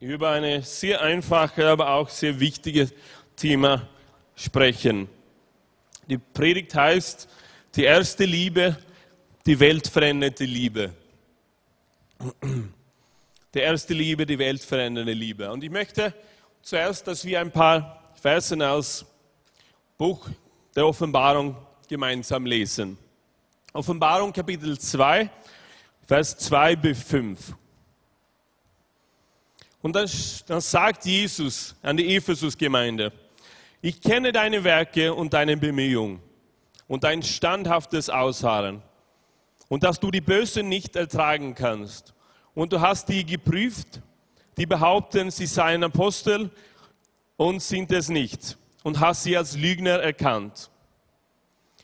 über ein sehr einfaches, aber auch sehr wichtiges Thema sprechen. Die Predigt heißt, die erste Liebe, die weltverändernde Liebe. Die erste Liebe, die weltverändernde Liebe. Und ich möchte zuerst, dass wir ein paar Versen aus Buch der Offenbarung gemeinsam lesen. Offenbarung Kapitel 2, Vers 2 bis 5. Und dann, dann sagt Jesus an die Ephesus-Gemeinde, ich kenne deine Werke und deine Bemühungen und dein standhaftes Ausharren und dass du die Bösen nicht ertragen kannst. Und du hast die geprüft, die behaupten, sie seien Apostel und sind es nicht und hast sie als Lügner erkannt.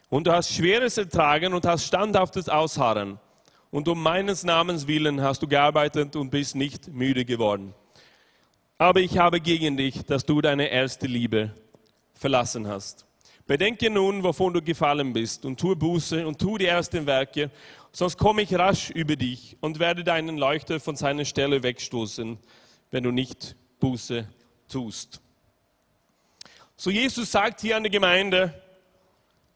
Und du hast Schweres ertragen und hast standhaftes Ausharren. Und um meines Namens willen hast du gearbeitet und bist nicht müde geworden. Aber ich habe gegen dich, dass du deine erste Liebe verlassen hast. Bedenke nun, wovon du gefallen bist, und tue Buße und tue die ersten Werke, sonst komme ich rasch über dich und werde deinen Leuchter von seiner Stelle wegstoßen, wenn du nicht Buße tust. So Jesus sagt hier an die Gemeinde,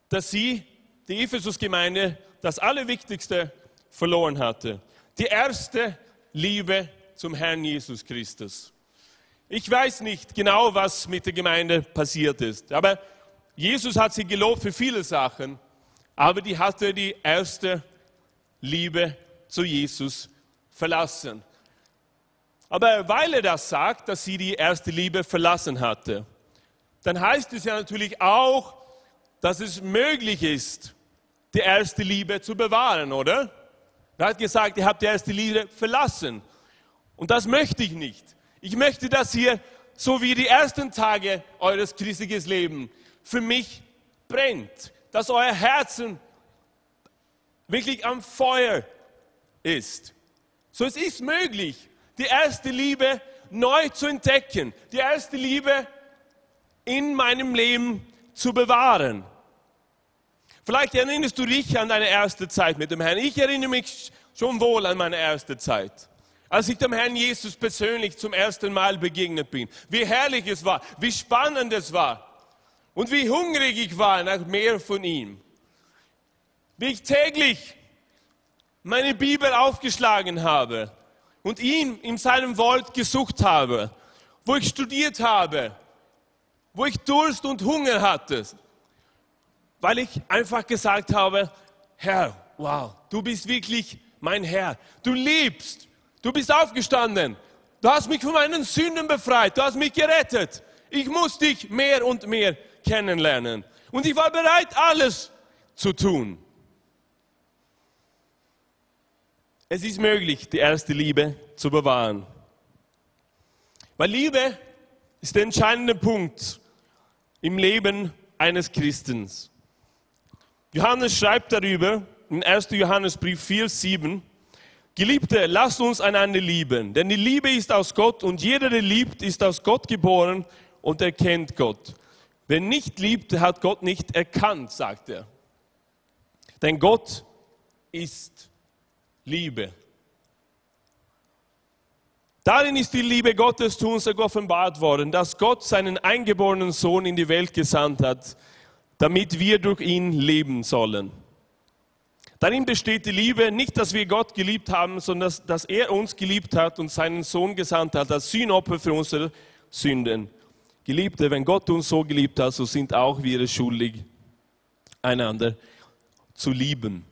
dass sie, die Ephesus-Gemeinde, das Allerwichtigste verloren hatte. Die erste Liebe zum Herrn Jesus Christus. Ich weiß nicht genau, was mit der Gemeinde passiert ist, aber Jesus hat sie gelobt für viele Sachen, aber die hatte die erste Liebe zu Jesus verlassen. Aber weil er das sagt, dass sie die erste Liebe verlassen hatte, dann heißt es ja natürlich auch, dass es möglich ist, die erste Liebe zu bewahren, oder? Er hat gesagt, ihr habt die erste Liebe verlassen. Und das möchte ich nicht. Ich möchte, dass ihr, so wie die ersten Tage eures christlichen Lebens, für mich brennt. Dass euer Herzen wirklich am Feuer ist. So es ist möglich, die erste Liebe neu zu entdecken. Die erste Liebe in meinem Leben zu bewahren. Vielleicht erinnerst du dich an deine erste Zeit mit dem Herrn. Ich erinnere mich schon wohl an meine erste Zeit. Als ich dem Herrn Jesus persönlich zum ersten Mal begegnet bin, wie herrlich es war, wie spannend es war und wie hungrig ich war nach mehr von ihm. Wie ich täglich meine Bibel aufgeschlagen habe und ihn in seinem Wort gesucht habe, wo ich studiert habe, wo ich Durst und Hunger hatte, weil ich einfach gesagt habe, Herr, wow, du bist wirklich mein Herr, du liebst Du bist aufgestanden. Du hast mich von meinen Sünden befreit. Du hast mich gerettet. Ich muss dich mehr und mehr kennenlernen. Und ich war bereit, alles zu tun. Es ist möglich, die erste Liebe zu bewahren. Weil Liebe ist der entscheidende Punkt im Leben eines Christens. Johannes schreibt darüber in 1. Johannesbrief 4, 7, Geliebte, lasst uns einander lieben, denn die Liebe ist aus Gott und jeder, der liebt, ist aus Gott geboren und erkennt Gott. Wer nicht liebt, hat Gott nicht erkannt, sagt er. Denn Gott ist Liebe. Darin ist die Liebe Gottes zu uns offenbart worden, dass Gott seinen eingeborenen Sohn in die Welt gesandt hat, damit wir durch ihn leben sollen. Darin besteht die Liebe, nicht, dass wir Gott geliebt haben, sondern dass, dass er uns geliebt hat und seinen Sohn gesandt hat als Sühnopfer für unsere Sünden. Geliebte, wenn Gott uns so geliebt hat, so sind auch wir schuldig, einander zu lieben.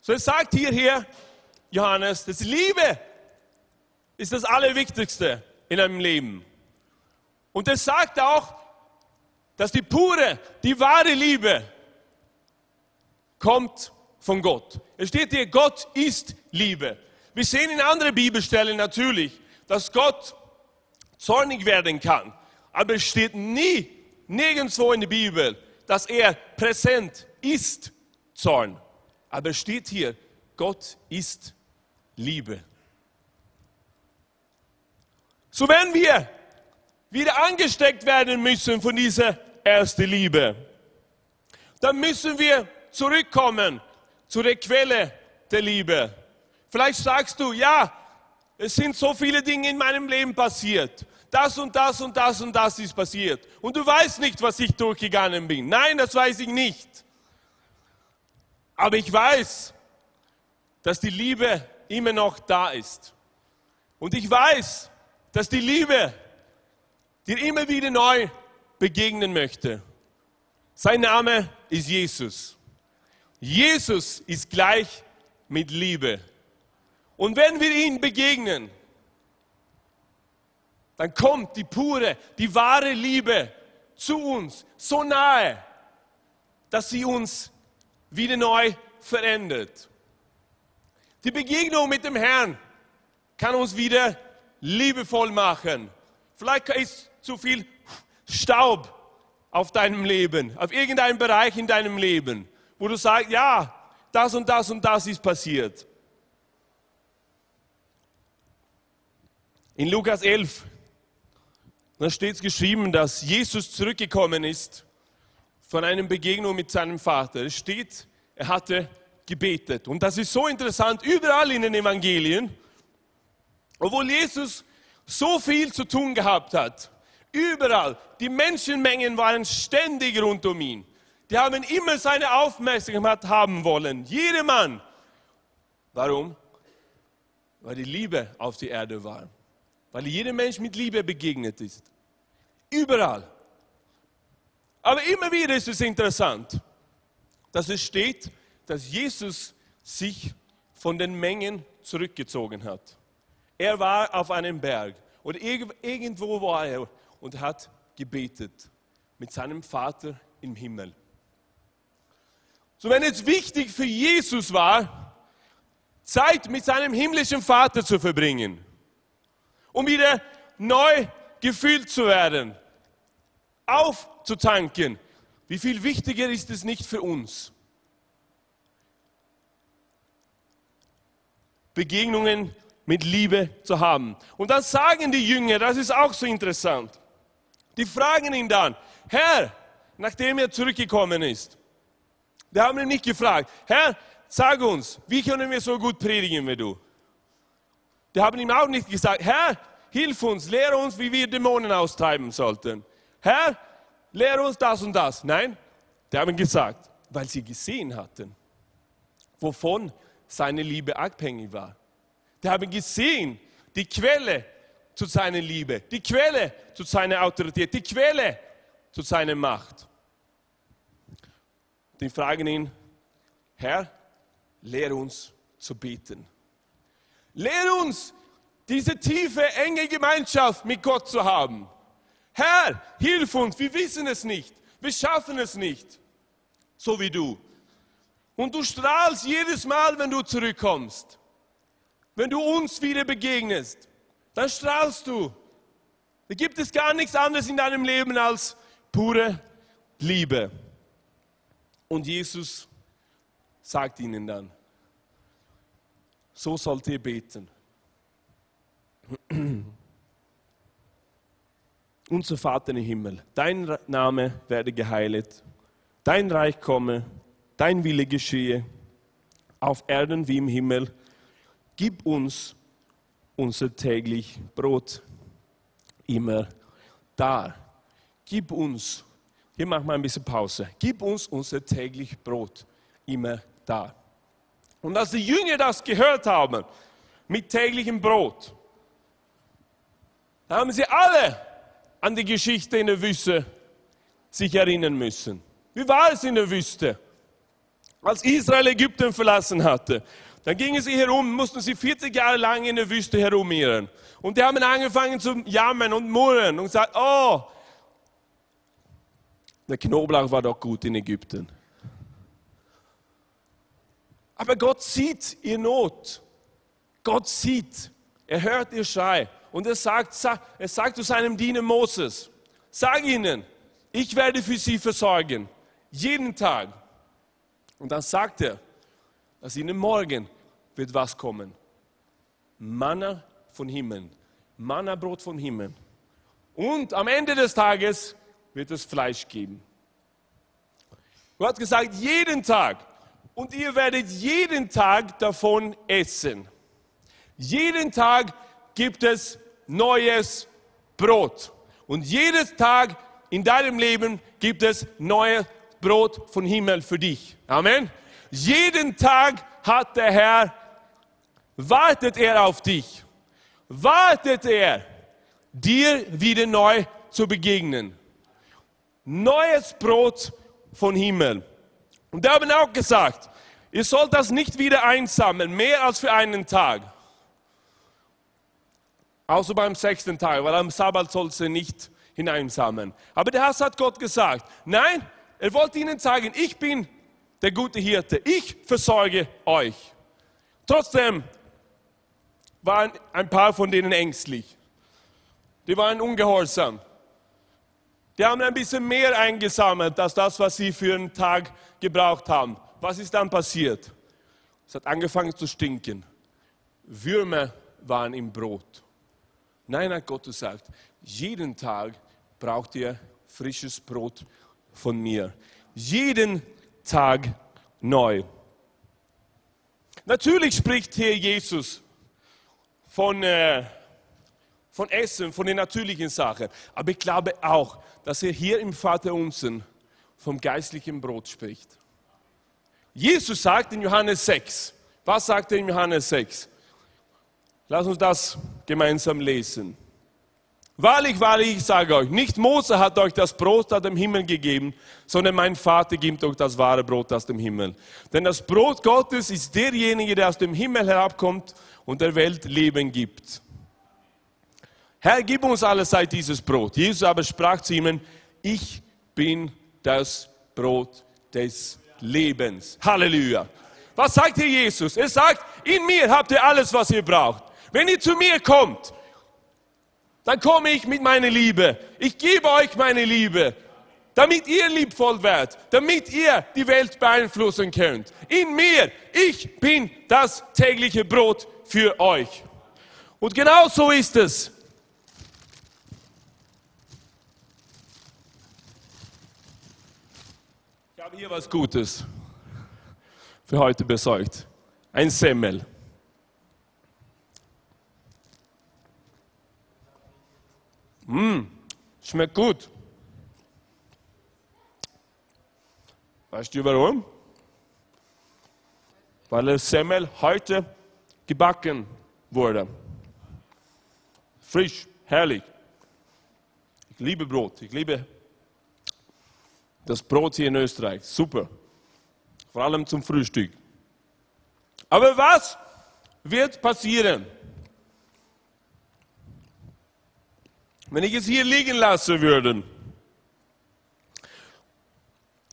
So es sagt hierher Johannes, dass Liebe ist das Allerwichtigste in einem Leben. Und es sagt auch, dass die pure, die wahre Liebe kommt von Gott. Es steht hier, Gott ist Liebe. Wir sehen in anderen Bibelstellen natürlich, dass Gott zornig werden kann. Aber es steht nie, nirgendwo in der Bibel, dass er präsent ist, Zorn. Aber es steht hier, Gott ist Liebe. So wenn wir wieder angesteckt werden müssen von dieser ersten Liebe, dann müssen wir zurückkommen zu der Quelle der Liebe. Vielleicht sagst du, ja, es sind so viele Dinge in meinem Leben passiert. Das und das und das und das ist passiert. Und du weißt nicht, was ich durchgegangen bin. Nein, das weiß ich nicht. Aber ich weiß, dass die Liebe immer noch da ist. Und ich weiß, dass die Liebe dir immer wieder neu begegnen möchte. Sein Name ist Jesus. Jesus ist gleich mit Liebe. Und wenn wir ihm begegnen, dann kommt die pure, die wahre Liebe zu uns so nahe, dass sie uns wieder neu verändert. Die Begegnung mit dem Herrn kann uns wieder liebevoll machen. Vielleicht ist zu viel Staub auf deinem Leben, auf irgendeinem Bereich in deinem Leben, wo du sagst, ja, das und das und das ist passiert. In Lukas 11, da steht es geschrieben, dass Jesus zurückgekommen ist von einer Begegnung mit seinem Vater. Es steht, er hatte gebetet. Und das ist so interessant, überall in den Evangelien, obwohl Jesus so viel zu tun gehabt hat, überall, die Menschenmengen waren ständig rund um ihn. Die haben immer seine Aufmerksamkeit haben wollen, jeder Mann. Warum? Weil die Liebe auf die Erde war weil jeder Mensch mit Liebe begegnet ist. Überall. Aber immer wieder ist es interessant, dass es steht, dass Jesus sich von den Mengen zurückgezogen hat. Er war auf einem Berg und irgendwo war er und hat gebetet mit seinem Vater im Himmel. So wenn es wichtig für Jesus war, Zeit mit seinem himmlischen Vater zu verbringen, um wieder neu gefüllt zu werden, aufzutanken. Wie viel wichtiger ist es nicht für uns? Begegnungen mit Liebe zu haben. Und dann sagen die Jünger, das ist auch so interessant, die fragen ihn dann, Herr, nachdem er zurückgekommen ist, die haben ihn nicht gefragt, Herr, sag uns, wie können wir so gut predigen wie du? Die haben ihm auch nicht gesagt, Herr, hilf uns, lehre uns, wie wir Dämonen austreiben sollten. Herr, lehre uns das und das. Nein, die haben gesagt, weil sie gesehen hatten, wovon seine Liebe abhängig war. Die haben gesehen, die Quelle zu seiner Liebe, die Quelle zu seiner Autorität, die Quelle zu seiner Macht. Die fragen ihn, Herr, lehre uns zu beten. Lehre uns, diese tiefe, enge Gemeinschaft mit Gott zu haben. Herr, hilf uns, wir wissen es nicht, wir schaffen es nicht, so wie du. Und du strahlst jedes Mal, wenn du zurückkommst. Wenn du uns wieder begegnest, dann strahlst du. Da gibt es gar nichts anderes in deinem Leben als pure Liebe. Und Jesus sagt ihnen dann, so sollt ihr beten. Unser Vater im Himmel, dein Name werde geheiligt, dein Reich komme, dein Wille geschehe, auf Erden wie im Himmel. Gib uns unser täglich Brot immer da. Gib uns, hier machen wir ein bisschen Pause, gib uns unser täglich Brot immer da. Und als die Jünger das gehört haben, mit täglichem Brot, da haben sie alle an die Geschichte in der Wüste sich erinnern müssen. Wie war es in der Wüste? Als Israel Ägypten verlassen hatte, dann gingen sie herum, mussten sie 40 Jahre lang in der Wüste herumirren. Und die haben angefangen zu jammern und murren und gesagt, oh, der Knoblauch war doch gut in Ägypten. Aber Gott sieht ihr Not. Gott sieht, er hört ihr Schrei. Und er sagt, er sagt zu seinem Diener Moses, sag ihnen, ich werde für sie versorgen, jeden Tag. Und dann sagt er, dass ihnen morgen wird was kommen. Manna von Himmel, Manna-Brot vom Himmel. Und am Ende des Tages wird es Fleisch geben. Gott hat gesagt, jeden Tag. Und ihr werdet jeden Tag davon essen. Jeden Tag gibt es neues Brot. Und jeden Tag in deinem Leben gibt es neues Brot vom Himmel für dich. Amen. Jeden Tag hat der Herr, wartet er auf dich. Wartet er, dir wieder neu zu begegnen. Neues Brot von Himmel. Und da haben auch gesagt, ihr sollt das nicht wieder einsammeln, mehr als für einen Tag. Außer beim sechsten Tag, weil am Sabbat soll sie nicht hineinsammeln. Aber der Herr hat Gott gesagt, nein, er wollte ihnen zeigen, ich bin der gute Hirte, ich versorge euch. Trotzdem waren ein paar von denen ängstlich. Die waren ungehorsam. Die haben ein bisschen mehr eingesammelt als das, was sie für einen Tag gebraucht haben. Was ist dann passiert? Es hat angefangen zu stinken. Würmer waren im Brot. Nein, hat Gott gesagt, jeden Tag braucht ihr frisches Brot von mir. Jeden Tag neu. Natürlich spricht hier Jesus von, äh, von Essen, von den natürlichen Sachen. Aber ich glaube auch, dass er hier im Vater Unsen vom geistlichen Brot spricht. Jesus sagt in Johannes 6, was sagt er in Johannes 6? Lass uns das gemeinsam lesen. Wahrlich, wahrlich, ich sage euch, nicht Mose hat euch das Brot aus dem Himmel gegeben, sondern mein Vater gibt euch das wahre Brot aus dem Himmel. Denn das Brot Gottes ist derjenige, der aus dem Himmel herabkommt und der Welt Leben gibt. Herr, gib uns alle Zeit dieses Brot. Jesus aber sprach zu ihnen, ich bin das Brot des Lebens. Halleluja. Was sagt hier Jesus? Er sagt, in mir habt ihr alles, was ihr braucht. Wenn ihr zu mir kommt, dann komme ich mit meiner Liebe. Ich gebe euch meine Liebe, damit ihr liebvoll werdet, damit ihr die Welt beeinflussen könnt. In mir, ich bin das tägliche Brot für euch. Und genau so ist es. Habe hier was Gutes für heute besorgt. Ein Semmel. Mmh, schmeckt gut. Weißt du warum? Weil der Semmel heute gebacken wurde. Frisch, herrlich. Ich liebe Brot. Ich liebe das Brot hier in Österreich. Super. Vor allem zum Frühstück. Aber was wird passieren? Wenn ich es hier liegen lassen würde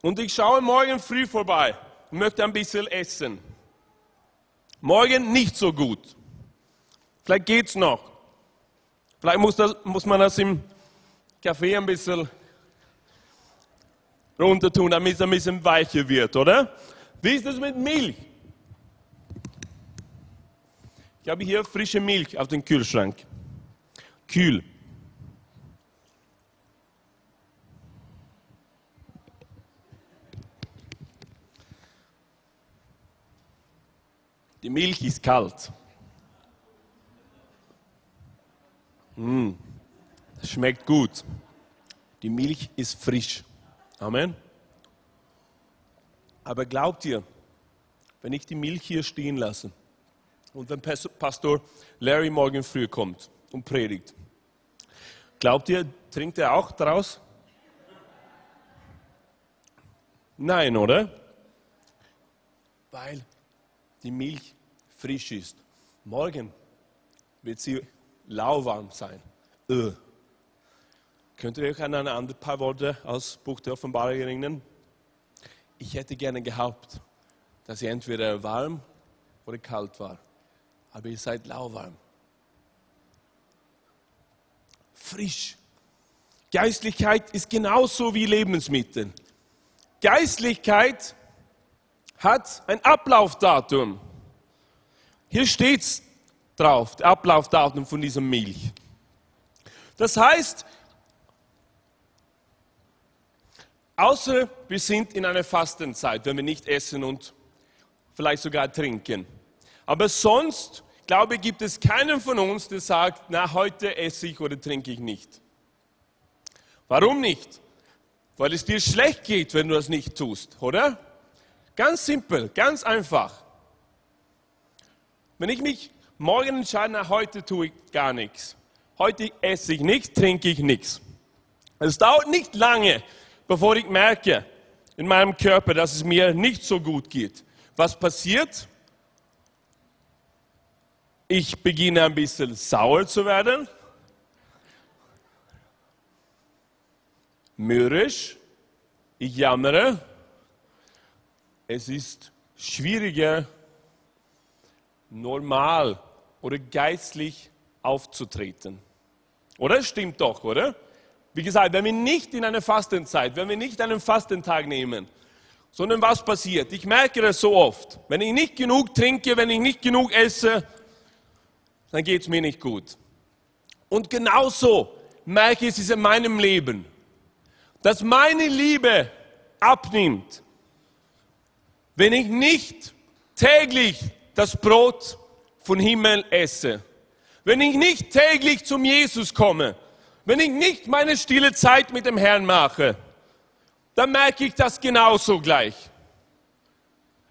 und ich schaue morgen früh vorbei und möchte ein bisschen essen. Morgen nicht so gut. Vielleicht geht es noch. Vielleicht muss, das, muss man das im Kaffee ein bisschen runter tun, damit es ein bisschen weicher wird, oder? Wie ist das mit Milch? Ich habe hier frische Milch auf dem Kühlschrank. Kühl. Die Milch ist kalt. Mm, das schmeckt gut. Die Milch ist frisch. Amen. Aber glaubt ihr, wenn ich die Milch hier stehen lasse und wenn Pastor Larry morgen früh kommt und predigt, glaubt ihr, trinkt er auch daraus? Nein, oder? Weil die Milch frisch ist. Morgen wird sie lauwarm sein. Öh. Könnt ihr euch an ein paar Worte aus Buch der Offenbarung erinnern? Ich hätte gerne gehabt, dass ihr entweder warm oder kalt war. Aber ihr seid lauwarm. Frisch. Geistlichkeit ist genauso wie Lebensmittel. Geistlichkeit hat ein Ablaufdatum. Hier steht es drauf, der Ablaufdatum von dieser Milch. Das heißt, außer wir sind in einer Fastenzeit, wenn wir nicht essen und vielleicht sogar trinken. Aber sonst glaube, gibt es keinen von uns, der sagt, na, heute esse ich oder trinke ich nicht. Warum nicht? Weil es dir schlecht geht, wenn du das nicht tust, oder? Ganz simpel, ganz einfach. Wenn ich mich morgen entscheide, na, heute tue ich gar nichts. Heute esse ich nichts, trinke ich nichts. Es dauert nicht lange, bevor ich merke in meinem Körper, dass es mir nicht so gut geht. Was passiert? Ich beginne ein bisschen sauer zu werden, mürrisch, ich jammere. Es ist schwieriger, normal oder geistlich aufzutreten. Oder? Stimmt doch, oder? Wie gesagt, wenn wir nicht in eine Fastenzeit, wenn wir nicht einen Fastentag nehmen, sondern was passiert? Ich merke das so oft. Wenn ich nicht genug trinke, wenn ich nicht genug esse, dann geht es mir nicht gut. Und genauso merke ich es in meinem Leben, dass meine Liebe abnimmt, wenn ich nicht täglich das Brot von Himmel esse, wenn ich nicht täglich zum Jesus komme, wenn ich nicht meine stille Zeit mit dem Herrn mache, dann merke ich das genauso gleich.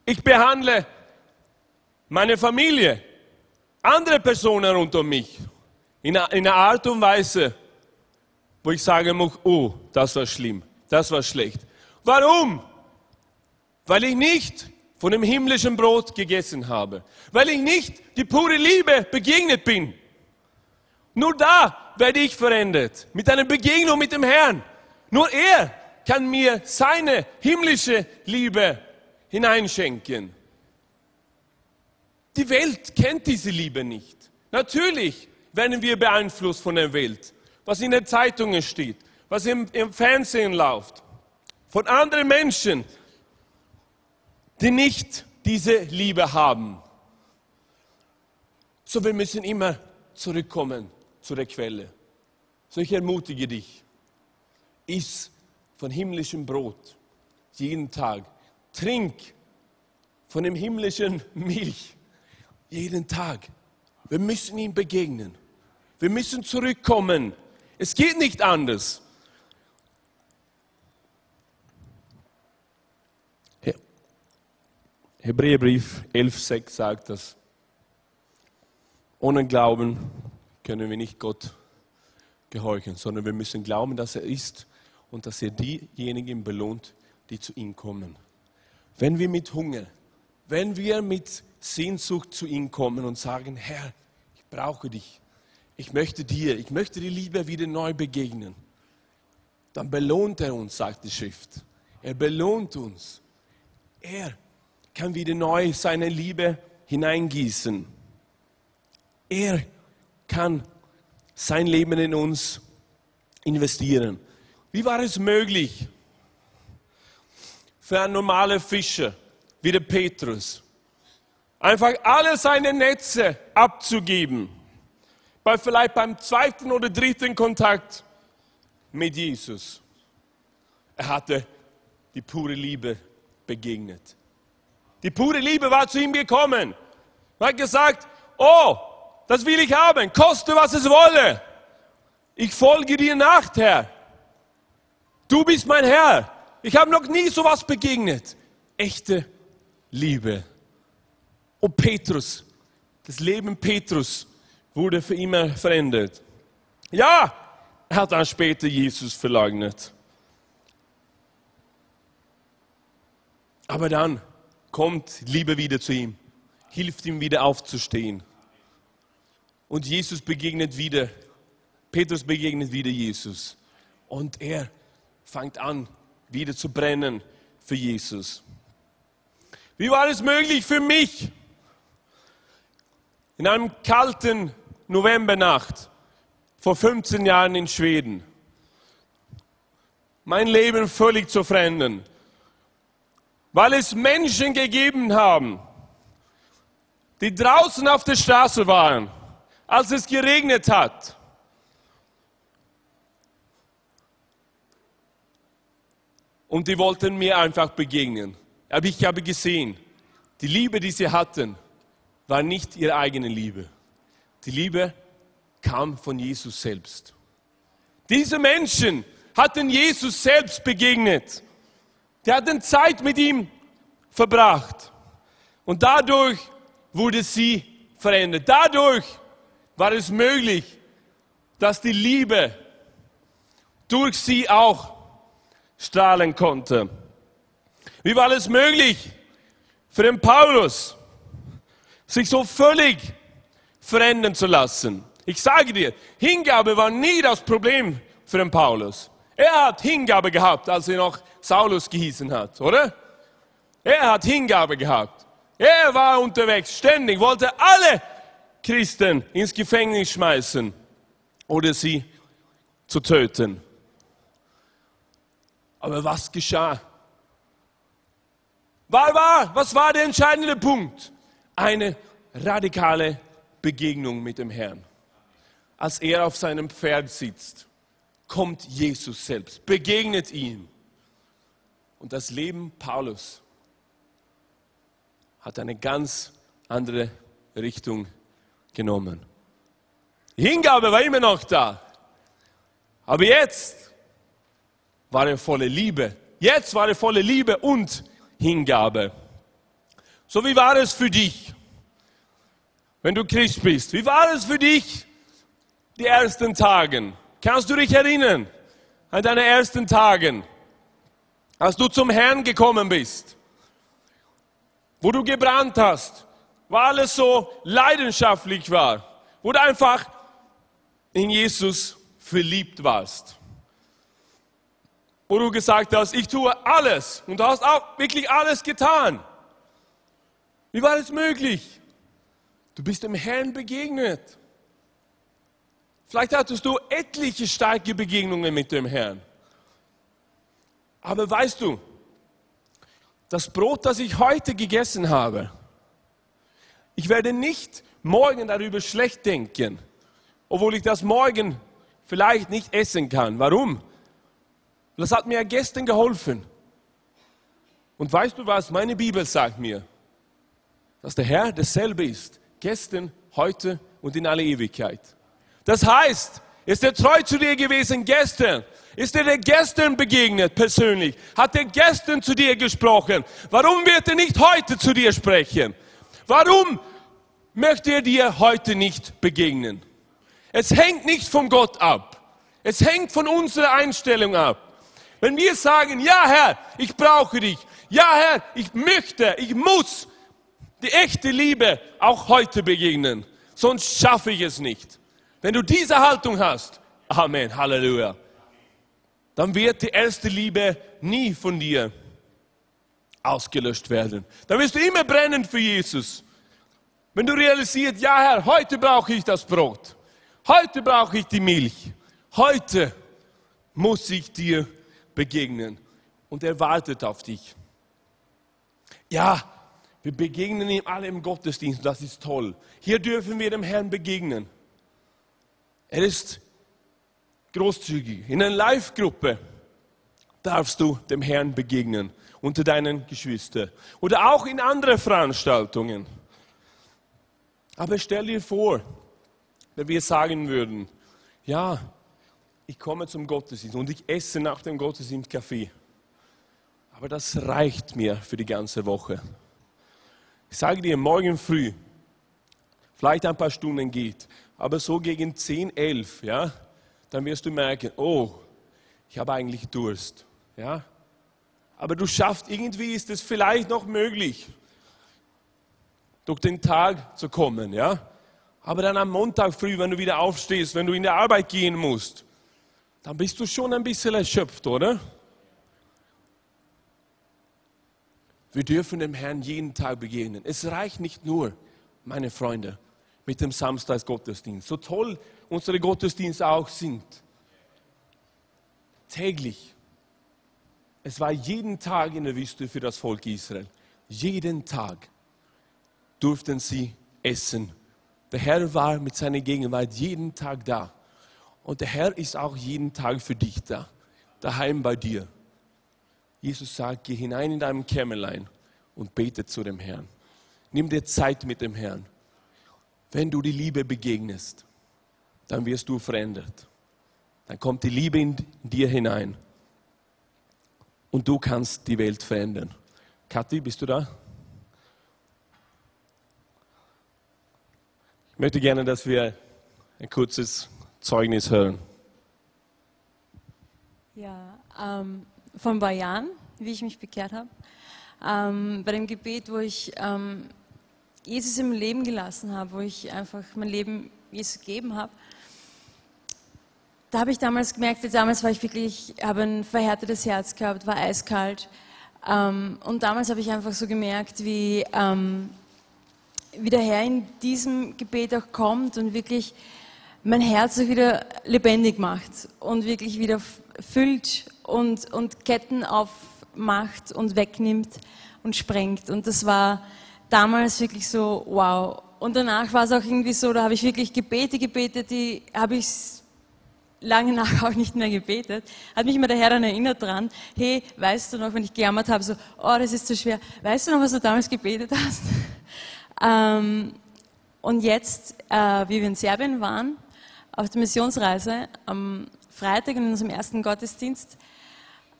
Ich behandle meine Familie, andere Personen rund um mich in einer Art und Weise, wo ich sagen muss, oh, das war schlimm, das war schlecht. Warum? Weil ich nicht von dem himmlischen Brot gegessen habe, weil ich nicht die pure Liebe begegnet bin. Nur da werde ich verändert. Mit einer Begegnung mit dem Herrn. Nur er kann mir seine himmlische Liebe hineinschenken. Die Welt kennt diese Liebe nicht. Natürlich werden wir beeinflusst von der Welt, was in den Zeitungen steht, was im, im Fernsehen läuft, von anderen Menschen, die nicht diese Liebe haben. So, wir müssen immer zurückkommen zu der Quelle. So ich ermutige dich, iss von himmlischem Brot jeden Tag. Trink von dem himmlischen Milch jeden Tag. Wir müssen ihm begegnen. Wir müssen zurückkommen. Es geht nicht anders. Hebräerbrief 11,6 sagt das. Ohne Glauben können wir nicht Gott gehorchen, sondern wir müssen glauben, dass er ist und dass er diejenigen belohnt, die zu ihm kommen. Wenn wir mit Hunger, wenn wir mit Sehnsucht zu ihm kommen und sagen, Herr, ich brauche dich, ich möchte dir, ich möchte die Liebe wieder neu begegnen, dann belohnt er uns, sagt die Schrift. Er belohnt uns. Er kann wieder neu seine Liebe hineingießen. Er kann sein Leben in uns investieren. Wie war es möglich für einen normalen Fischer wie der Petrus, einfach alle seine Netze abzugeben, bei vielleicht beim zweiten oder dritten Kontakt mit Jesus? Er hatte die pure Liebe begegnet. Die pure Liebe war zu ihm gekommen. Er hat gesagt, oh, das will ich haben, koste was es wolle. Ich folge dir nach, Herr. Du bist mein Herr. Ich habe noch nie sowas begegnet. Echte Liebe. Und Petrus, das Leben Petrus wurde für immer verändert. Ja, er hat dann später Jesus verleugnet. Aber dann kommt Liebe wieder zu ihm, hilft ihm wieder aufzustehen. Und Jesus begegnet wieder, Petrus begegnet wieder Jesus. Und er fängt an, wieder zu brennen für Jesus. Wie war es möglich für mich, in einem kalten Novembernacht vor 15 Jahren in Schweden, mein Leben völlig zu verändern, weil es Menschen gegeben haben, die draußen auf der Straße waren als es geregnet hat. Und die wollten mir einfach begegnen. Aber ich habe gesehen, die Liebe, die sie hatten, war nicht ihre eigene Liebe. Die Liebe kam von Jesus selbst. Diese Menschen hatten Jesus selbst begegnet. Die hatten Zeit mit ihm verbracht. Und dadurch wurde sie verändert. Dadurch war es möglich, dass die Liebe durch sie auch strahlen konnte. Wie war es möglich für den Paulus, sich so völlig verändern zu lassen? Ich sage dir, Hingabe war nie das Problem für den Paulus. Er hat Hingabe gehabt, als er noch Saulus gehießen hat, oder? Er hat Hingabe gehabt. Er war unterwegs, ständig, wollte alle Christen ins Gefängnis schmeißen oder sie zu töten. Aber was geschah? War, war, was war der entscheidende Punkt? Eine radikale Begegnung mit dem Herrn. Als er auf seinem Pferd sitzt, kommt Jesus selbst, begegnet ihm. Und das Leben Paulus hat eine ganz andere Richtung genommen. Die Hingabe war immer noch da. Aber jetzt war er voller Liebe. Jetzt war er voller Liebe und Hingabe. So wie war es für dich, wenn du Christ bist? Wie war es für dich die ersten Tagen? Kannst du dich erinnern an deine ersten Tagen, als du zum Herrn gekommen bist, wo du gebrannt hast, wo alles so leidenschaftlich war, wo du einfach in Jesus verliebt warst. Wo du gesagt hast, ich tue alles und du hast auch wirklich alles getan. Wie war es möglich? Du bist dem Herrn begegnet. Vielleicht hattest du etliche starke Begegnungen mit dem Herrn. Aber weißt du, das Brot, das ich heute gegessen habe, ich werde nicht morgen darüber schlecht denken, obwohl ich das morgen vielleicht nicht essen kann. Warum? Das hat mir gestern geholfen. Und weißt du was? Meine Bibel sagt mir, dass der Herr dasselbe ist. Gestern, heute und in alle Ewigkeit. Das heißt, ist er treu zu dir gewesen gestern? Ist er dir gestern begegnet persönlich? Hat er gestern zu dir gesprochen? Warum wird er nicht heute zu dir sprechen? Warum möchte er dir heute nicht begegnen? Es hängt nicht von Gott ab. Es hängt von unserer Einstellung ab. Wenn wir sagen, ja Herr, ich brauche dich. Ja Herr, ich möchte, ich muss die echte Liebe auch heute begegnen. Sonst schaffe ich es nicht. Wenn du diese Haltung hast, Amen, Halleluja, dann wird die erste Liebe nie von dir ausgelöscht werden. Dann wirst du immer brennen für Jesus. Wenn du realisierst, ja Herr, heute brauche ich das Brot. Heute brauche ich die Milch. Heute muss ich dir begegnen. Und er wartet auf dich. Ja, wir begegnen ihm alle im Gottesdienst. Das ist toll. Hier dürfen wir dem Herrn begegnen. Er ist großzügig. In einer Live-Gruppe darfst du dem Herrn begegnen unter deinen Geschwistern oder auch in anderen Veranstaltungen. Aber stell dir vor, wenn wir sagen würden, ja, ich komme zum Gottesdienst und ich esse nach dem Gottesdienst Kaffee. Aber das reicht mir für die ganze Woche. Ich sage dir, morgen früh, vielleicht ein paar Stunden geht, aber so gegen 10, 11, ja, dann wirst du merken, oh, ich habe eigentlich Durst. Ja? Aber du schaffst, irgendwie ist es vielleicht noch möglich, durch den Tag zu kommen. Ja? Aber dann am Montag früh, wenn du wieder aufstehst, wenn du in die Arbeit gehen musst, dann bist du schon ein bisschen erschöpft, oder? Wir dürfen dem Herrn jeden Tag begegnen. Es reicht nicht nur, meine Freunde, mit dem Samstagsgottesdienst. So toll unsere Gottesdienste auch sind. Täglich. Es war jeden Tag in der Wüste für das Volk Israel. Jeden Tag durften sie essen der Herr war mit seiner Gegenwart jeden Tag da. Und der Herr ist auch jeden Tag für dich da, daheim bei dir. Jesus sagt, geh hinein in deinem Kämmerlein und bete zu dem Herrn. Nimm dir Zeit mit dem Herrn. wenn du die Liebe begegnest, dann wirst du verändert. Dann kommt die Liebe in dir hinein. Und du kannst die Welt verändern. Kathi, bist du da? Ich möchte gerne, dass wir ein kurzes Zeugnis hören. Ja, ähm, paar Jahren, wie ich mich bekehrt habe, ähm, bei dem Gebet, wo ich ähm, Jesus im Leben gelassen habe, wo ich einfach mein Leben Jesus gegeben habe, da habe ich damals gemerkt, damals war ich wirklich, habe ein verhärtetes Herz gehabt, war eiskalt. Ähm, und damals habe ich einfach so gemerkt, wie, ähm, wie der Herr in diesem Gebet auch kommt und wirklich mein Herz auch wieder lebendig macht und wirklich wieder füllt und, und Ketten aufmacht und wegnimmt und sprengt. Und das war damals wirklich so, wow. Und danach war es auch irgendwie so, da habe ich wirklich Gebete gebetet, die habe ich lange nach auch nicht mehr gebetet. Hat mich immer der Herr dann erinnert dran, hey, weißt du noch, wenn ich gejammert habe, so, oh, das ist zu schwer, weißt du noch, was du damals gebetet hast? ähm, und jetzt, äh, wie wir in Serbien waren, auf der Missionsreise, am Freitag in unserem ersten Gottesdienst,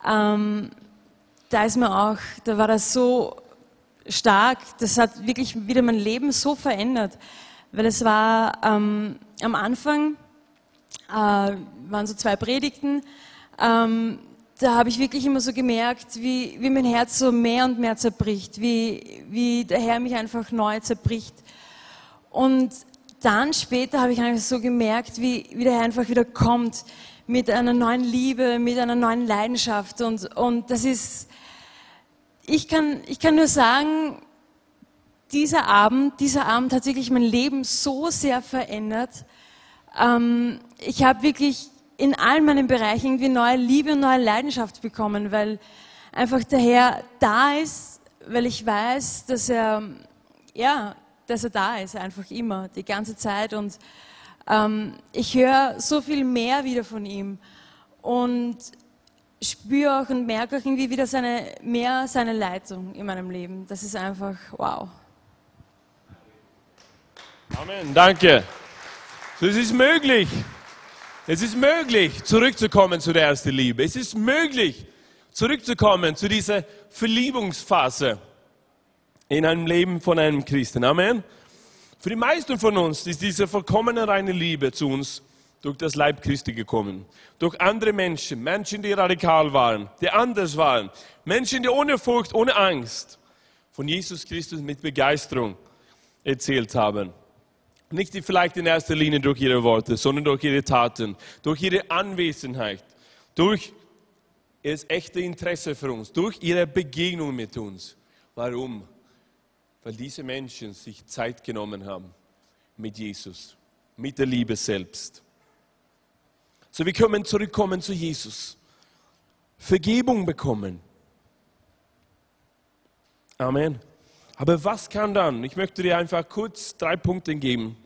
ähm, da ist mir auch, da war das so stark, das hat wirklich wieder mein Leben so verändert, weil es war ähm, am Anfang, äh, waren so zwei Predigten, ähm, da habe ich wirklich immer so gemerkt, wie, wie mein Herz so mehr und mehr zerbricht, wie, wie der Herr mich einfach neu zerbricht. Und dann später habe ich einfach so gemerkt, wie, wie der Herr einfach wieder kommt mit einer neuen Liebe, mit einer neuen Leidenschaft. Und, und das ist, ich kann, ich kann nur sagen, dieser Abend, dieser Abend hat wirklich mein Leben so sehr verändert. Ähm, ich habe wirklich in allen meinen Bereichen irgendwie neue Liebe und neue Leidenschaft bekommen, weil einfach der Herr da ist, weil ich weiß, dass er, ja, dass er da ist, einfach immer, die ganze Zeit. Und ähm, ich höre so viel mehr wieder von ihm und spüre auch und merke auch irgendwie wieder seine, mehr seine Leitung in meinem Leben. Das ist einfach wow. Amen, danke. Es ist möglich. Es ist möglich, zurückzukommen zu der ersten Liebe. Es ist möglich, zurückzukommen zu dieser Verliebungsphase in einem Leben von einem Christen. Amen. Für die meisten von uns ist diese vollkommene reine Liebe zu uns durch das Leib Christi gekommen. Durch andere Menschen, Menschen, die radikal waren, die anders waren, Menschen, die ohne Furcht, ohne Angst von Jesus Christus mit Begeisterung erzählt haben. Nicht vielleicht in erster Linie durch ihre Worte, sondern durch ihre Taten, durch ihre Anwesenheit, durch das echte Interesse für uns, durch ihre Begegnung mit uns. Warum? Weil diese Menschen sich Zeit genommen haben mit Jesus, mit der Liebe selbst. So, wir können zurückkommen zu Jesus. Vergebung bekommen. Amen. Aber was kann dann? Ich möchte dir einfach kurz drei Punkte geben.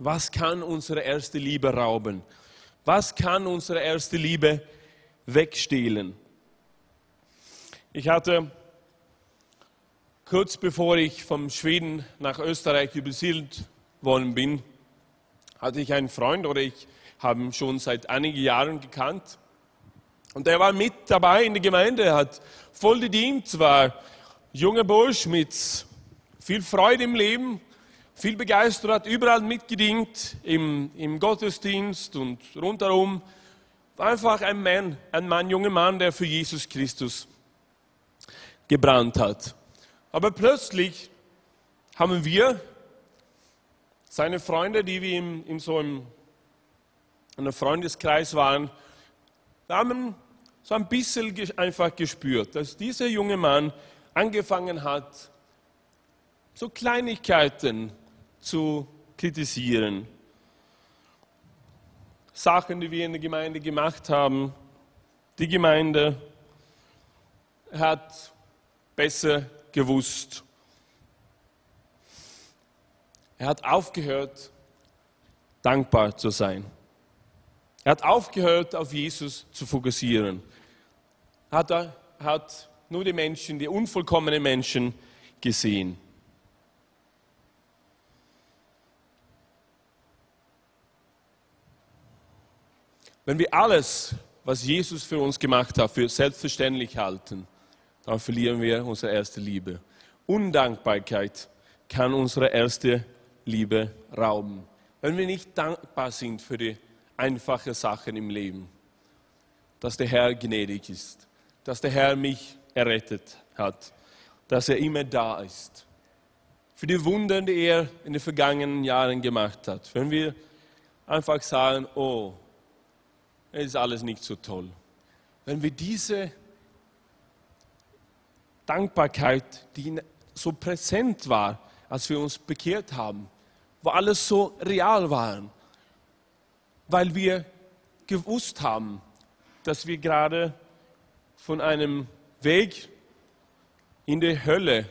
Was kann unsere erste Liebe rauben? Was kann unsere erste Liebe wegstehlen? Ich hatte kurz bevor ich vom Schweden nach Österreich übersiedelt worden bin, hatte ich einen Freund oder ich habe ihn schon seit einigen Jahren gekannt. Und er war mit dabei in der Gemeinde, hat voll gedient, war junger Bursch mit viel Freude im Leben, viel Begeisterung, hat überall mitgedient, im, im Gottesdienst und rundherum. Einfach ein Mann, ein Mann, junger Mann, der für Jesus Christus gebrannt hat. Aber plötzlich haben wir, seine Freunde, die wir in, in so einem einem Freundeskreis waren, haben so ein bisschen einfach gespürt, dass dieser junge Mann angefangen hat, so Kleinigkeiten zu kritisieren. Sachen, die wir in der Gemeinde gemacht haben. Die Gemeinde hat besser gewusst. Er hat aufgehört, dankbar zu sein. Er hat aufgehört, auf Jesus zu fokussieren. Hat er hat nur die Menschen, die unvollkommenen Menschen gesehen. Wenn wir alles, was Jesus für uns gemacht hat, für selbstverständlich halten, dann verlieren wir unsere erste Liebe. Undankbarkeit kann unsere erste Liebe rauben. Wenn wir nicht dankbar sind für die einfachen Sachen im Leben, dass der Herr gnädig ist, dass der Herr mich errettet hat, dass er immer da ist, für die Wunder, die er in den vergangenen Jahren gemacht hat. Wenn wir einfach sagen, oh, es ist alles nicht so toll. Wenn wir diese Dankbarkeit, die so präsent war, als wir uns bekehrt haben, wo alles so real war, weil wir gewusst haben, dass wir gerade von einem Weg in die Hölle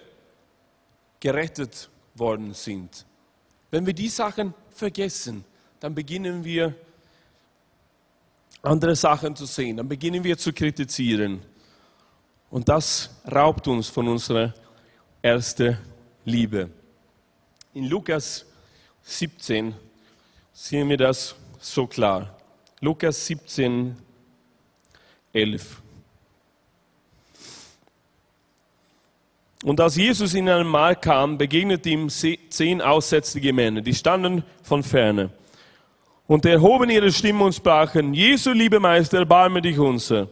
gerettet worden sind. Wenn wir die Sachen vergessen, dann beginnen wir andere Sachen zu sehen, dann beginnen wir zu kritisieren. Und das raubt uns von unserer ersten Liebe. In Lukas 17 sehen wir das so klar. Lukas 17, 11. Und als Jesus in einen Markt kam, begegneten ihm zehn aussätzige Männer, die standen von ferne. Und erhoben ihre Stimme und sprachen, Jesu, liebe Meister, erbarme dich unser.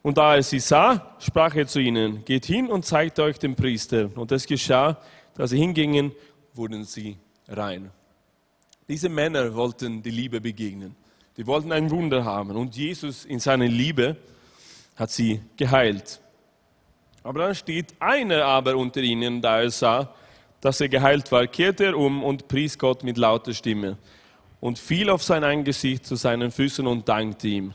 Und da er sie sah, sprach er zu ihnen, geht hin und zeigt euch den Priester. Und es geschah, dass sie hingingen, wurden sie rein. Diese Männer wollten die Liebe begegnen. Die wollten ein Wunder haben. Und Jesus in seiner Liebe hat sie geheilt. Aber dann steht einer aber unter ihnen, da er sah, dass er geheilt war, kehrte er um und pries Gott mit lauter Stimme und fiel auf sein Angesicht zu seinen Füßen und dankte ihm.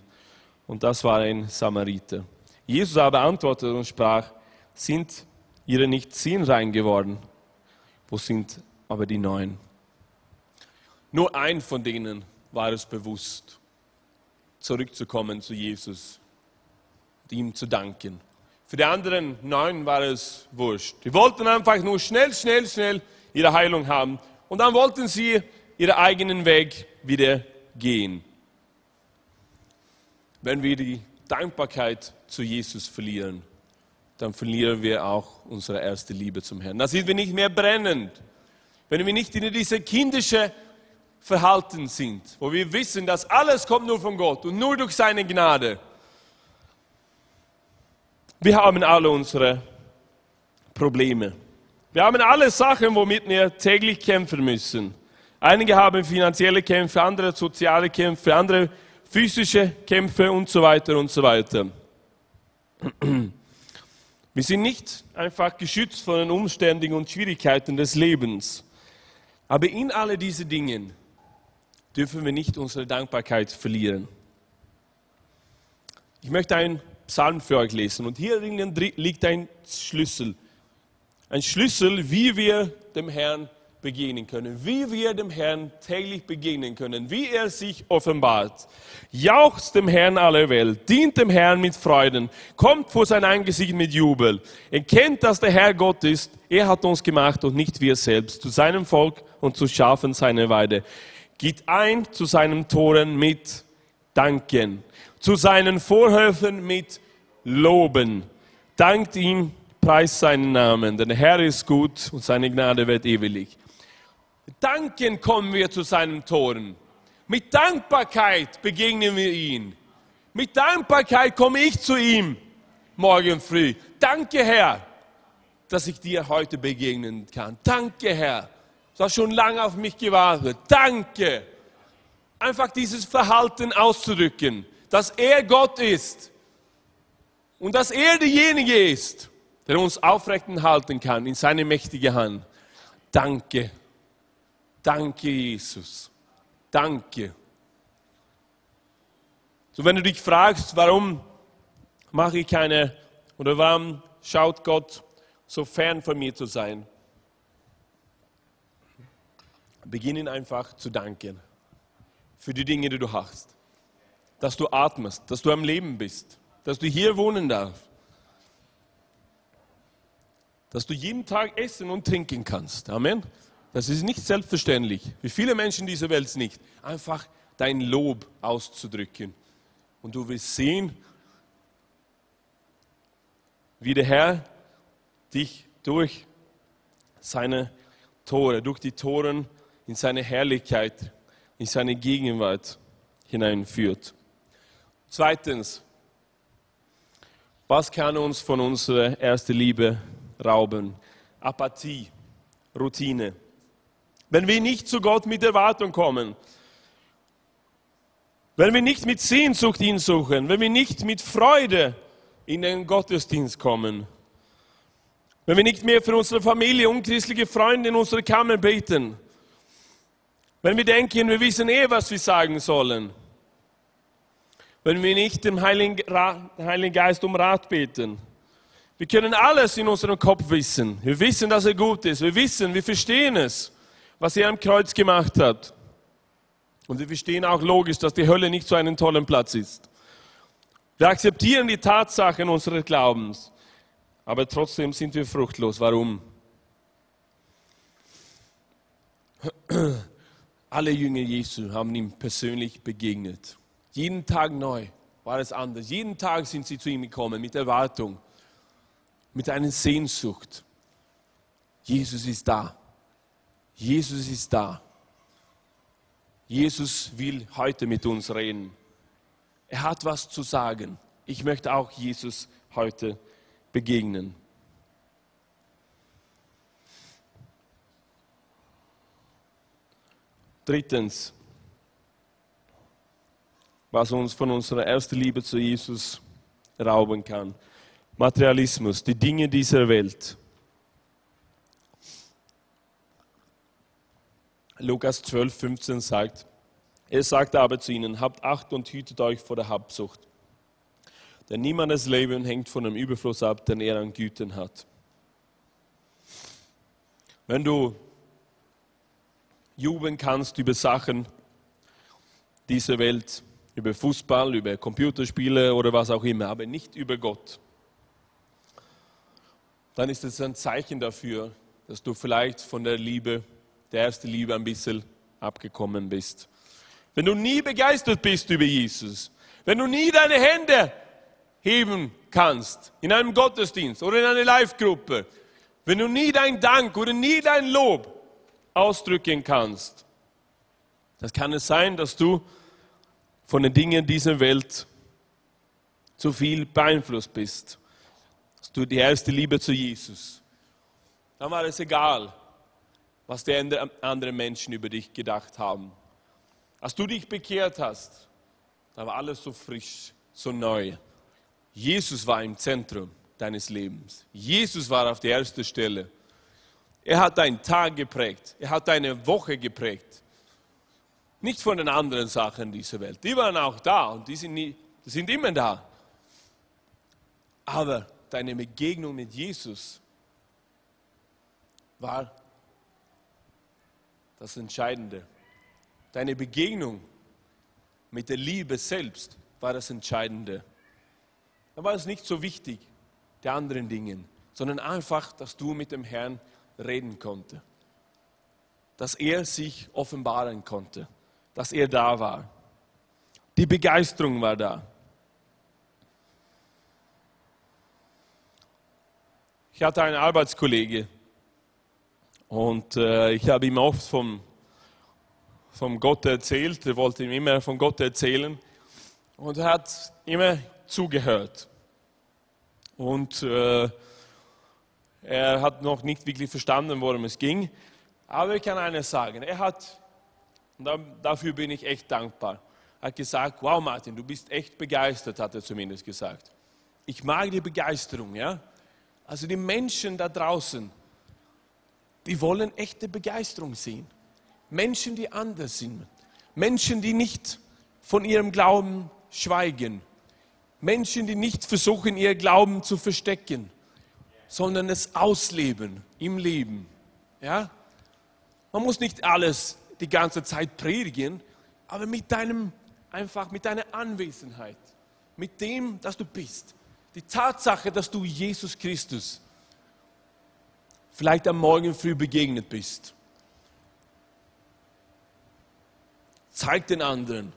Und das war ein Samariter. Jesus aber antwortete und sprach, sind ihre nicht zehn rein geworden? Wo sind aber die neun? Nur ein von denen war es bewusst, zurückzukommen zu Jesus und ihm zu danken. Für die anderen neun war es wurscht. Die wollten einfach nur schnell, schnell, schnell ihre Heilung haben. Und dann wollten sie ihren eigenen Weg wieder gehen. Wenn wir die Dankbarkeit zu Jesus verlieren, dann verlieren wir auch unsere erste Liebe zum Herrn. Dann sind wir nicht mehr brennend. Wenn wir nicht in diese kindische Verhalten sind, wo wir wissen, dass alles kommt nur von Gott und nur durch seine Gnade wir haben alle unsere Probleme. Wir haben alle Sachen, womit wir täglich kämpfen müssen. Einige haben finanzielle Kämpfe, andere soziale Kämpfe, andere physische Kämpfe und so weiter und so weiter. Wir sind nicht einfach geschützt von den Umständen und Schwierigkeiten des Lebens. Aber in all diesen Dingen dürfen wir nicht unsere Dankbarkeit verlieren. Ich möchte ein Psalm für euch lesen. Und hier liegt ein Schlüssel. Ein Schlüssel, wie wir dem Herrn begegnen können, wie wir dem Herrn täglich begegnen können, wie er sich offenbart. Jauchzt dem Herrn aller Welt, dient dem Herrn mit Freuden, kommt vor sein Angesicht mit Jubel. Erkennt, dass der Herr Gott ist, er hat uns gemacht und nicht wir selbst, zu seinem Volk und zu Schafen seiner Weide. Geht ein zu seinen Toren mit Danken zu seinen Vorhöfen mit Loben. Dankt ihm, preist seinen Namen, denn der Herr ist gut und seine Gnade wird ewig. Danken kommen wir zu seinen Toren. Mit Dankbarkeit begegnen wir ihn. Mit Dankbarkeit komme ich zu ihm morgen früh. Danke, Herr, dass ich dir heute begegnen kann. Danke, Herr. Du hast schon lange auf mich gewartet. Danke. Einfach dieses Verhalten auszudrücken dass er Gott ist und dass er derjenige ist, der uns aufrechten halten kann in seine mächtige Hand. Danke, danke Jesus, danke. So wenn du dich fragst, warum mache ich keine oder warum schaut Gott so fern von mir zu sein, beginnen einfach zu danken für die Dinge, die du hast dass du atmest, dass du am Leben bist, dass du hier wohnen darfst, dass du jeden Tag essen und trinken kannst. Amen. Das ist nicht selbstverständlich. Wie viele Menschen dieser Welt nicht. Einfach dein Lob auszudrücken. Und du wirst sehen, wie der Herr dich durch seine Tore, durch die Toren in seine Herrlichkeit, in seine Gegenwart hineinführt. Zweitens, was kann uns von unserer ersten Liebe rauben? Apathie, Routine. Wenn wir nicht zu Gott mit Erwartung kommen, wenn wir nicht mit Sehnsucht ihn suchen, wenn wir nicht mit Freude in den Gottesdienst kommen, wenn wir nicht mehr für unsere Familie, unchristliche Freunde in unsere Kammer beten, wenn wir denken, wir wissen eh, was wir sagen sollen, wenn wir nicht dem Heiligen, Heiligen Geist um Rat beten. Wir können alles in unserem Kopf wissen. Wir wissen, dass er gut ist. Wir wissen, wir verstehen es, was er am Kreuz gemacht hat. Und wir verstehen auch logisch, dass die Hölle nicht so einen tollen Platz ist. Wir akzeptieren die Tatsachen unseres Glaubens, aber trotzdem sind wir fruchtlos. Warum? Alle Jünger Jesu haben ihm persönlich begegnet. Jeden Tag neu war es anders. Jeden Tag sind sie zu ihm gekommen mit Erwartung, mit einer Sehnsucht. Jesus ist da. Jesus ist da. Jesus will heute mit uns reden. Er hat was zu sagen. Ich möchte auch Jesus heute begegnen. Drittens, was uns von unserer ersten Liebe zu Jesus rauben kann. Materialismus, die Dinge dieser Welt. Lukas 12, 15 sagt, er sagt aber zu ihnen, habt Acht und hütet euch vor der Habsucht. Denn niemandes Leben hängt von dem Überfluss ab, den er an Gütern hat. Wenn du jubeln kannst über Sachen dieser Welt, über Fußball, über Computerspiele oder was auch immer, aber nicht über Gott, dann ist es ein Zeichen dafür, dass du vielleicht von der Liebe, der ersten Liebe ein bisschen abgekommen bist. Wenn du nie begeistert bist über Jesus, wenn du nie deine Hände heben kannst in einem Gottesdienst oder in einer Live-Gruppe, wenn du nie dein Dank oder nie dein Lob ausdrücken kannst, dann kann es sein, dass du von den Dingen dieser Welt zu viel beeinflusst bist. Dass du die erste Liebe zu Jesus. Dann war es egal, was die anderen Menschen über dich gedacht haben. Als du dich bekehrt hast, da war alles so frisch, so neu. Jesus war im Zentrum deines Lebens. Jesus war auf der ersten Stelle. Er hat deinen Tag geprägt. Er hat deine Woche geprägt. Nicht von den anderen Sachen dieser Welt. Die waren auch da und die sind, nie, die sind immer da. Aber deine Begegnung mit Jesus war das Entscheidende. Deine Begegnung mit der Liebe selbst war das Entscheidende. Da war es nicht so wichtig, die anderen Dinge, sondern einfach, dass du mit dem Herrn reden konnte. Dass er sich offenbaren konnte, dass er da war. Die Begeisterung war da. Ich hatte einen Arbeitskollege und äh, ich habe ihm oft vom vom Gott erzählt, er wollte ihm immer von Gott erzählen und er hat immer zugehört. Und äh, er hat noch nicht wirklich verstanden, worum es ging. Aber ich kann eines sagen, er hat, und dafür bin ich echt dankbar, hat gesagt, wow Martin, du bist echt begeistert, hat er zumindest gesagt. Ich mag die Begeisterung, ja. Also die Menschen da draußen, die wollen echte Begeisterung sehen. Menschen, die anders sind. Menschen, die nicht von ihrem Glauben schweigen. Menschen, die nicht versuchen, ihr Glauben zu verstecken, sondern es ausleben im Leben. Ja? Man muss nicht alles die ganze Zeit predigen, aber mit deinem, einfach mit deiner Anwesenheit, mit dem, dass du bist, die Tatsache, dass du Jesus Christus vielleicht am Morgen früh begegnet bist Zeig den anderen,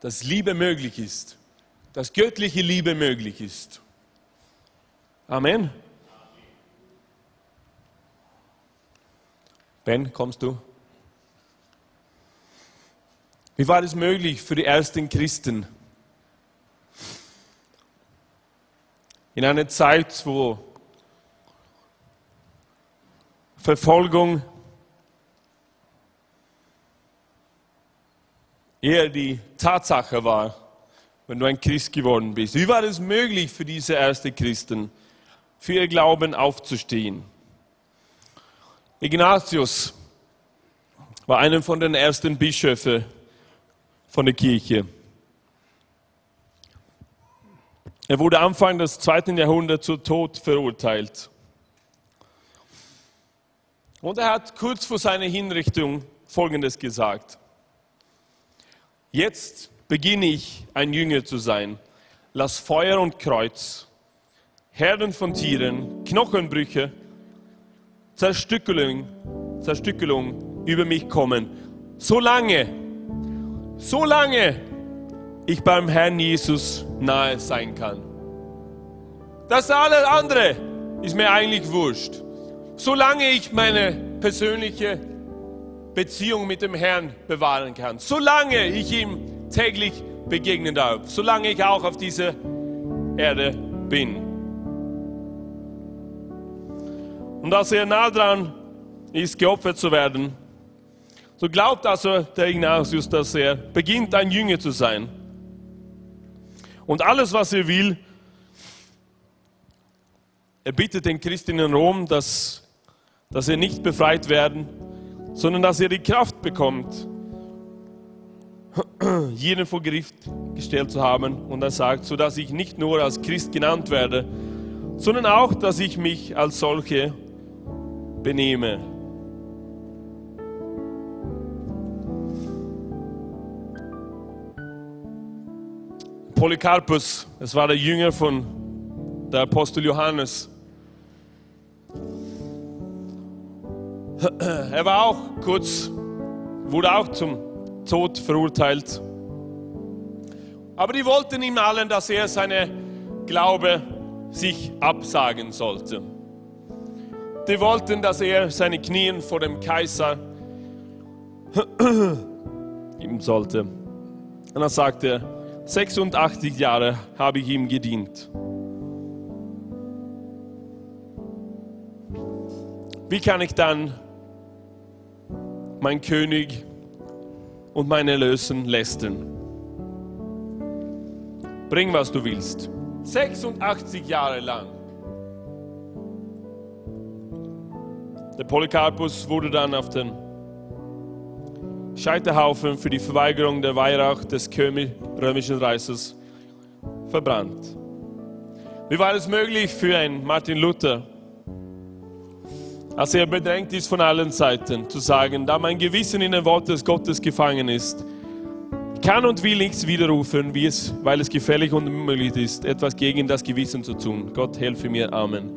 dass Liebe möglich ist, dass göttliche Liebe möglich ist. Amen. Ben, kommst du? Wie war es möglich für die ersten Christen? In einer Zeit, wo Verfolgung eher die Tatsache war, wenn du ein Christ geworden bist. Wie war es möglich für diese ersten Christen, für ihr Glauben aufzustehen? Ignatius war einer von den ersten Bischöfen von der Kirche. Er wurde Anfang des zweiten Jahrhunderts zu Tod verurteilt. Und er hat kurz vor seiner Hinrichtung Folgendes gesagt. Jetzt beginne ich ein Jünger zu sein. Lass Feuer und Kreuz, Herden von Tieren, Knochenbrüche, Zerstückelung, Zerstückelung über mich kommen. Solange, solange ich beim Herrn Jesus nahe sein kann. Das alles andere ist mir eigentlich wurscht. Solange ich meine persönliche Beziehung mit dem Herrn bewahren kann, solange ich ihm täglich begegnen darf, solange ich auch auf dieser Erde bin. Und als er nah dran ist, geopfert zu werden, so glaubt also der Ignatius, dass er beginnt, ein Jünger zu sein. Und alles, was er will, er bittet den Christen in Rom, dass, dass er nicht befreit werden, sondern dass er die Kraft bekommt, jeden vor Gericht gestellt zu haben. Und er sagt, so dass ich nicht nur als Christ genannt werde, sondern auch, dass ich mich als solche benehme. Polycarpus, es war der Jünger von der Apostel Johannes. Er war auch kurz, wurde auch zum Tod verurteilt. Aber die wollten ihm allen, dass er seine Glaube sich absagen sollte. Die wollten, dass er seine Knien vor dem Kaiser geben sollte. Und er sagte, 86 Jahre habe ich ihm gedient. Wie kann ich dann mein König und mein Erlösen lästern? Bring, was du willst. 86 Jahre lang. Der Polycarpus wurde dann auf den Scheiterhaufen für die Verweigerung der Weihrauch des römischen Reiches verbrannt. Wie war es möglich für einen Martin Luther, als er bedrängt ist von allen Seiten, zu sagen, da mein Gewissen in den Wort des Gottes gefangen ist, kann und will nichts widerrufen, wie es, weil es gefährlich und unmöglich ist, etwas gegen das Gewissen zu tun. Gott helfe mir. Amen.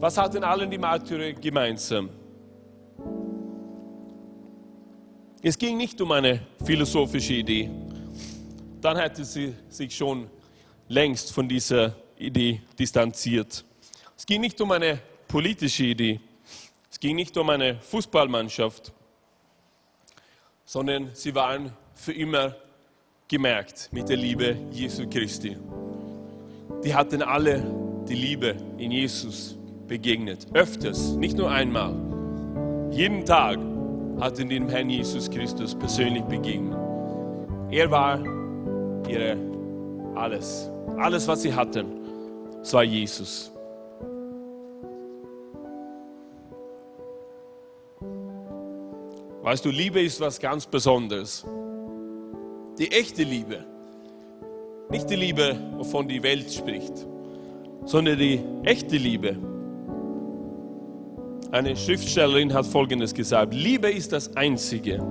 Was hatten allen die Märtyrer gemeinsam? Es ging nicht um eine philosophische Idee. Dann hätte sie sich schon längst von dieser Idee distanziert. Es ging nicht um eine politische Idee. Es ging nicht um eine Fußballmannschaft, sondern sie waren für immer gemerkt mit der Liebe Jesu Christi. Die hatten alle die Liebe in Jesus begegnet. Öfters, nicht nur einmal. Jeden Tag hatten dem Herrn Jesus Christus persönlich begegnet. Er war ihre alles. Alles, was sie hatten, war Jesus. Weißt du, Liebe ist was ganz Besonderes. Die echte Liebe. Nicht die Liebe, wovon die Welt spricht, sondern die echte Liebe eine Schriftstellerin hat Folgendes gesagt. Liebe ist das Einzige,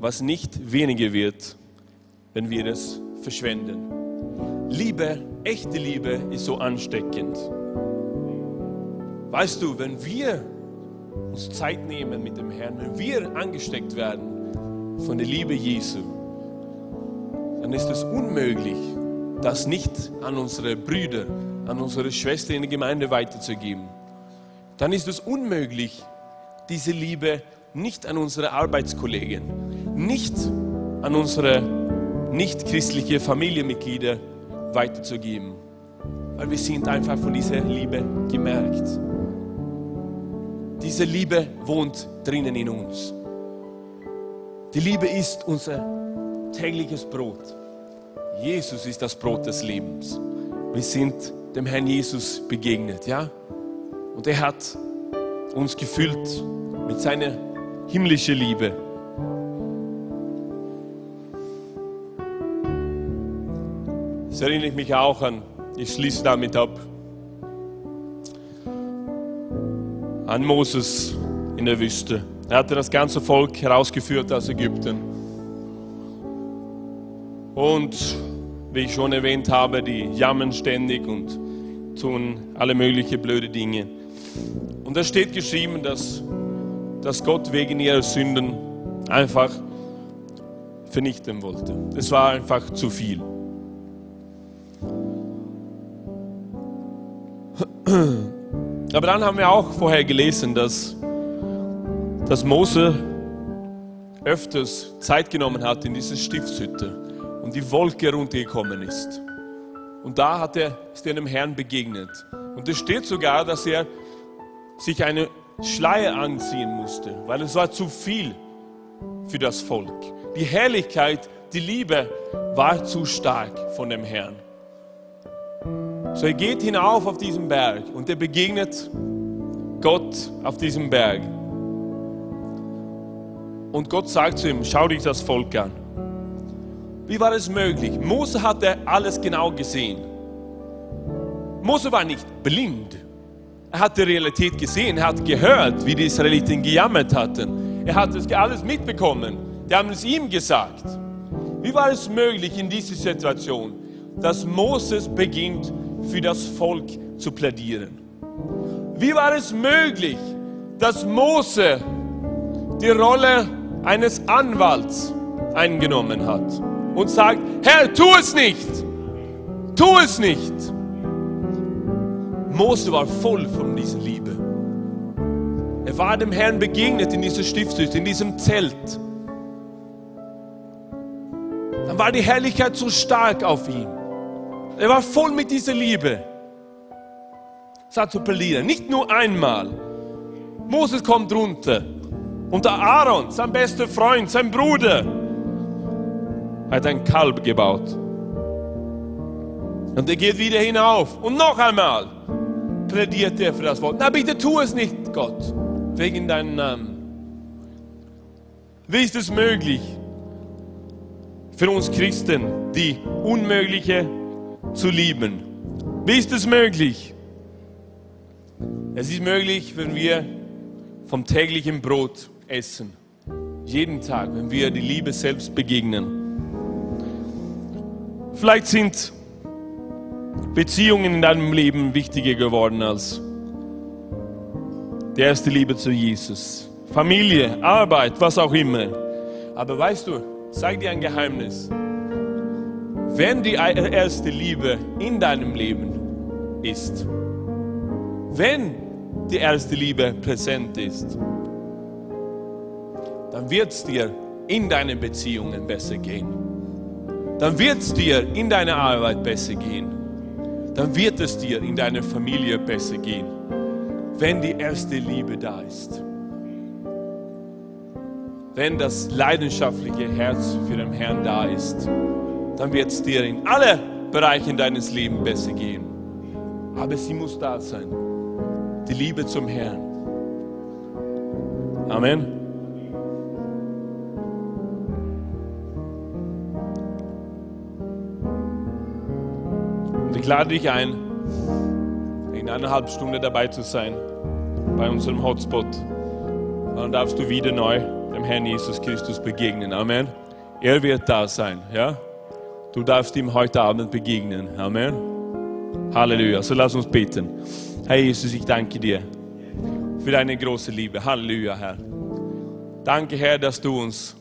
was nicht weniger wird, wenn wir es verschwenden. Liebe, echte Liebe ist so ansteckend. Weißt du, wenn wir uns Zeit nehmen mit dem Herrn, wenn wir angesteckt werden von der Liebe Jesu, dann ist es unmöglich, das nicht an unsere Brüder, an unsere Schwestern in der Gemeinde weiterzugeben. Dann ist es unmöglich, diese Liebe nicht an unsere Arbeitskollegen, nicht an unsere nicht-christliche Familienmitglieder weiterzugeben, weil wir sind einfach von dieser Liebe gemerkt. Diese Liebe wohnt drinnen in uns. Die Liebe ist unser tägliches Brot. Jesus ist das Brot des Lebens. Wir sind dem Herrn Jesus begegnet, ja? Und er hat uns gefüllt mit seiner himmlischen Liebe. Das erinnere ich mich auch an, ich schließe damit ab, an Moses in der Wüste. Er hatte das ganze Volk herausgeführt aus Ägypten. Und wie ich schon erwähnt habe, die jammern ständig und tun alle möglichen blöde Dinge. Und da steht geschrieben, dass, dass Gott wegen ihrer Sünden einfach vernichten wollte. Es war einfach zu viel. Aber dann haben wir auch vorher gelesen, dass, dass Mose öfters Zeit genommen hat in diese Stiftshütte und die Wolke runtergekommen ist. Und da hat er, ist er dem Herrn begegnet. Und es steht sogar, dass er sich eine Schleier anziehen musste, weil es war zu viel für das Volk. Die Herrlichkeit, die Liebe war zu stark von dem Herrn. So er geht hinauf auf diesen Berg und er begegnet Gott auf diesem Berg. Und Gott sagt zu ihm, schau dich das Volk an. Wie war es möglich? Mose hatte alles genau gesehen. Mose war nicht blind. Er hat die Realität gesehen, er hat gehört, wie die Israeliten gejammert hatten. Er hat es alles mitbekommen. Die haben es ihm gesagt. Wie war es möglich in dieser Situation, dass Moses beginnt, für das Volk zu plädieren? Wie war es möglich, dass Mose die Rolle eines Anwalts eingenommen hat? und sagt, Herr, tu es nicht, tu es nicht. Mose war voll von dieser Liebe. Er war dem Herrn begegnet in dieser Stiftshütte, in diesem Zelt. Dann war die Herrlichkeit so stark auf ihm. Er war voll mit dieser Liebe. Sagt zu Pelina, nicht nur einmal. Moses kommt runter. Und der Aaron, sein bester Freund, sein Bruder, hat ein Kalb gebaut. Und er geht wieder hinauf. Und noch einmal plädiert er für das Wort. Na bitte tu es nicht, Gott, wegen deinem Namen. Wie ist es möglich für uns Christen, die Unmögliche zu lieben? Wie ist es möglich? Es ist möglich, wenn wir vom täglichen Brot essen. Jeden Tag, wenn wir die Liebe selbst begegnen. Vielleicht sind Beziehungen in deinem Leben wichtiger geworden als die erste Liebe zu Jesus. Familie, Arbeit, was auch immer. Aber weißt du, sag dir ein Geheimnis. Wenn die erste Liebe in deinem Leben ist, wenn die erste Liebe präsent ist, dann wird es dir in deinen Beziehungen besser gehen dann wird es dir in deiner Arbeit besser gehen. Dann wird es dir in deiner Familie besser gehen, wenn die erste Liebe da ist. Wenn das leidenschaftliche Herz für den Herrn da ist, dann wird es dir in alle Bereichen deines Lebens besser gehen. Aber sie muss da sein. Die Liebe zum Herrn. Amen. ich lade dich ein, in einer halben Stunde dabei zu sein bei unserem Hotspot. Dann darfst du wieder neu dem Herrn Jesus Christus begegnen. Amen. Er wird da sein. Ja? Du darfst ihm heute Abend begegnen. Amen. Halleluja. So lass uns beten. Herr Jesus, ich danke dir für deine große Liebe. Halleluja, Herr. Danke, Herr, dass du uns,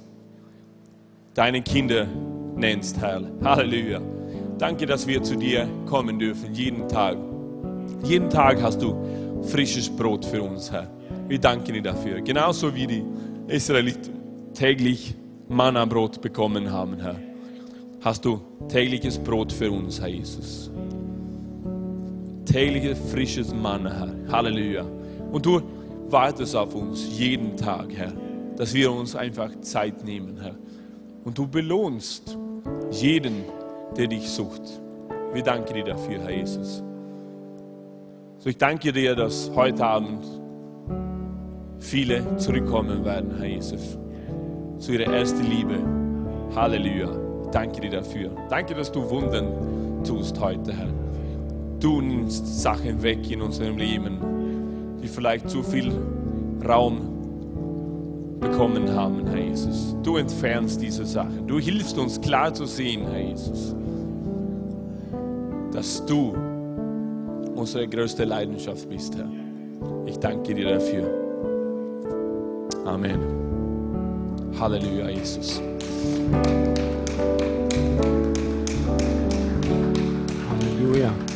deine Kinder, nennst, Herr. Halleluja. Danke, dass wir zu dir kommen dürfen, jeden Tag. Jeden Tag hast du frisches Brot für uns, Herr. Wir danken dir dafür. Genauso wie die Israeliten täglich Manna-Brot bekommen haben, Herr. Hast du tägliches Brot für uns, Herr Jesus. Tägliches frisches Manna, Herr. Halleluja. Und du wartest auf uns jeden Tag, Herr, dass wir uns einfach Zeit nehmen, Herr. Und du belohnst jeden, der dich sucht. Wir danken dir dafür, Herr Jesus. So, ich danke dir, dass heute Abend viele zurückkommen werden, Herr Jesus, zu ihrer ersten Liebe. Halleluja. Danke dir dafür. Danke, dass du Wunden tust heute, Herr. Du nimmst Sachen weg in unserem Leben, die vielleicht zu viel Raum bekommen haben, Herr Jesus. Du entfernst diese Sachen. Du hilfst uns klar zu sehen, Herr Jesus, dass du unsere größte Leidenschaft bist, Herr. Ich danke dir dafür. Amen. Halleluja, Jesus. Hallelujah.